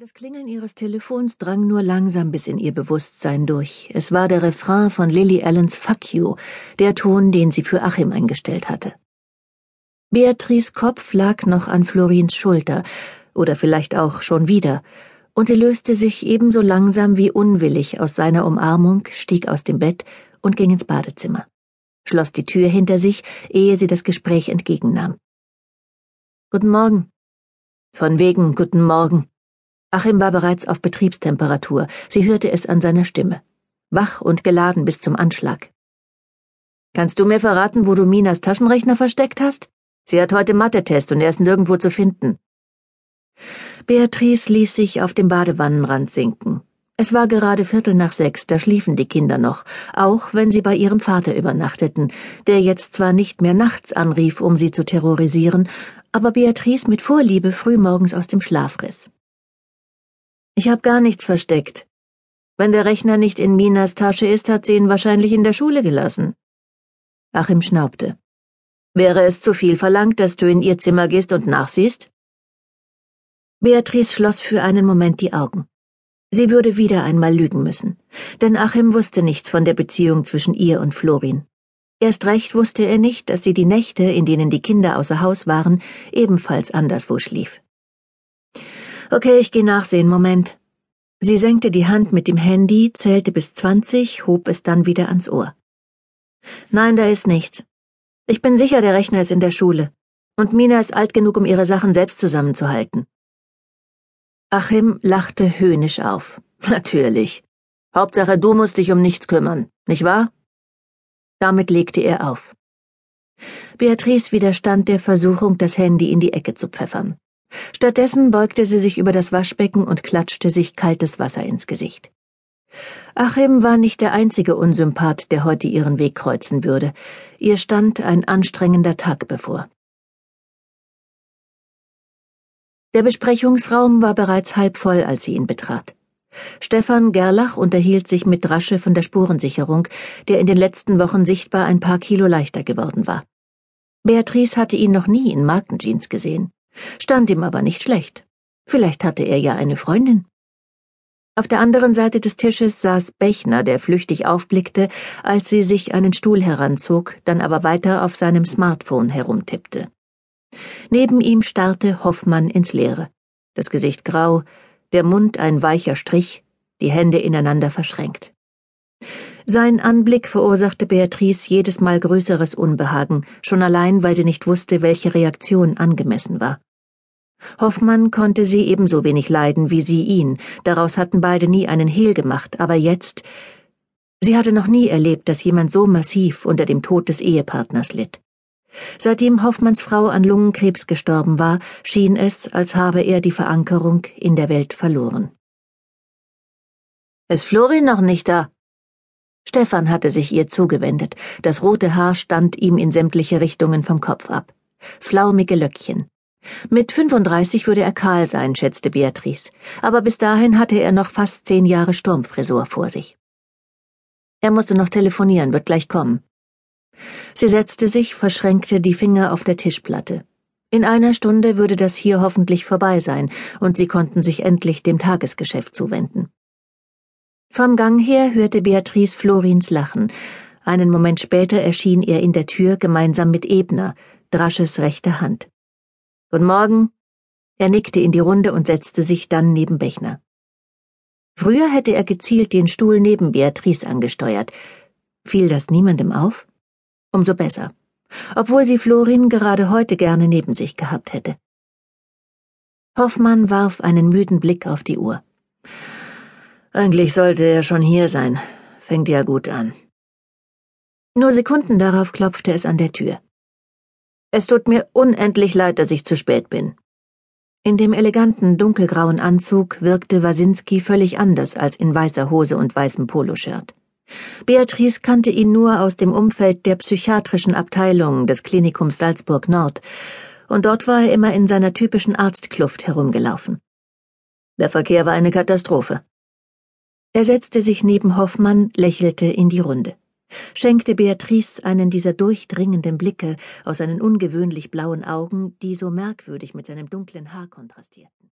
Das Klingeln ihres Telefons drang nur langsam bis in ihr Bewusstsein durch. Es war der Refrain von Lily Allens Fuck You, der Ton, den sie für Achim eingestellt hatte. Beatrice Kopf lag noch an Florins Schulter, oder vielleicht auch schon wieder, und sie löste sich ebenso langsam wie unwillig aus seiner Umarmung, stieg aus dem Bett und ging ins Badezimmer, schloss die Tür hinter sich, ehe sie das Gespräch entgegennahm. Guten Morgen. Von wegen guten Morgen. Achim war bereits auf Betriebstemperatur, sie hörte es an seiner Stimme. Wach und geladen bis zum Anschlag. Kannst du mir verraten, wo du Minas Taschenrechner versteckt hast? Sie hat heute Mathe-Test und er ist nirgendwo zu finden. Beatrice ließ sich auf dem Badewannenrand sinken. Es war gerade Viertel nach sechs, da schliefen die Kinder noch, auch wenn sie bei ihrem Vater übernachteten, der jetzt zwar nicht mehr nachts anrief, um sie zu terrorisieren, aber Beatrice mit Vorliebe frühmorgens aus dem Schlaf riss. Ich hab gar nichts versteckt. Wenn der Rechner nicht in Minas Tasche ist, hat sie ihn wahrscheinlich in der Schule gelassen. Achim schnaubte. Wäre es zu viel verlangt, dass du in ihr Zimmer gehst und nachsiehst? Beatrice schloss für einen Moment die Augen. Sie würde wieder einmal lügen müssen, denn Achim wusste nichts von der Beziehung zwischen ihr und Florin. Erst recht wusste er nicht, dass sie die Nächte, in denen die Kinder außer Haus waren, ebenfalls anderswo schlief. Okay, ich geh nachsehen, Moment. Sie senkte die Hand mit dem Handy, zählte bis zwanzig, hob es dann wieder ans Ohr. Nein, da ist nichts. Ich bin sicher, der Rechner ist in der Schule. Und Mina ist alt genug, um ihre Sachen selbst zusammenzuhalten. Achim lachte höhnisch auf. Natürlich. Hauptsache, du musst dich um nichts kümmern, nicht wahr? Damit legte er auf. Beatrice widerstand der Versuchung, das Handy in die Ecke zu pfeffern. Stattdessen beugte sie sich über das Waschbecken und klatschte sich kaltes Wasser ins Gesicht. Achim war nicht der einzige Unsympath, der heute ihren Weg kreuzen würde. Ihr stand ein anstrengender Tag bevor. Der Besprechungsraum war bereits halb voll, als sie ihn betrat. Stefan Gerlach unterhielt sich mit Rasche von der Spurensicherung, der in den letzten Wochen sichtbar ein paar Kilo leichter geworden war. Beatrice hatte ihn noch nie in Markenjeans gesehen stand ihm aber nicht schlecht. Vielleicht hatte er ja eine Freundin. Auf der anderen Seite des Tisches saß Bechner, der flüchtig aufblickte, als sie sich einen Stuhl heranzog, dann aber weiter auf seinem Smartphone herumtippte. Neben ihm starrte Hoffmann ins Leere, das Gesicht grau, der Mund ein weicher Strich, die Hände ineinander verschränkt. Sein Anblick verursachte Beatrice jedes Mal größeres Unbehagen, schon allein, weil sie nicht wusste, welche Reaktion angemessen war. Hoffmann konnte sie ebenso wenig leiden wie sie ihn, daraus hatten beide nie einen Hehl gemacht, aber jetzt Sie hatte noch nie erlebt, dass jemand so massiv unter dem Tod des Ehepartners litt. Seitdem Hoffmanns Frau an Lungenkrebs gestorben war, schien es, als habe er die Verankerung in der Welt verloren. Ist Florin noch nicht da? Stefan hatte sich ihr zugewendet, das rote Haar stand ihm in sämtliche Richtungen vom Kopf ab. Flaumige Löckchen. Mit 35 würde er kahl sein, schätzte Beatrice, aber bis dahin hatte er noch fast zehn Jahre Sturmfrisur vor sich. Er musste noch telefonieren, wird gleich kommen. Sie setzte sich, verschränkte die Finger auf der Tischplatte. In einer Stunde würde das hier hoffentlich vorbei sein, und sie konnten sich endlich dem Tagesgeschäft zuwenden. Vom Gang her hörte Beatrice Florins Lachen. Einen Moment später erschien er in der Tür gemeinsam mit Ebner, Drasches rechte Hand. Guten Morgen. Er nickte in die Runde und setzte sich dann neben Bechner. Früher hätte er gezielt den Stuhl neben Beatrice angesteuert. Fiel das niemandem auf? Umso besser, obwohl sie Florin gerade heute gerne neben sich gehabt hätte. Hoffmann warf einen müden Blick auf die Uhr. Eigentlich sollte er schon hier sein. Fängt ja gut an. Nur Sekunden darauf klopfte es an der Tür. Es tut mir unendlich leid, dass ich zu spät bin. In dem eleganten dunkelgrauen Anzug wirkte Wasinski völlig anders als in weißer Hose und weißem Poloshirt. Beatrice kannte ihn nur aus dem Umfeld der psychiatrischen Abteilung des Klinikums Salzburg Nord, und dort war er immer in seiner typischen Arztkluft herumgelaufen. Der Verkehr war eine Katastrophe. Er setzte sich neben Hoffmann, lächelte in die Runde, schenkte Beatrice einen dieser durchdringenden Blicke aus seinen ungewöhnlich blauen Augen, die so merkwürdig mit seinem dunklen Haar kontrastierten.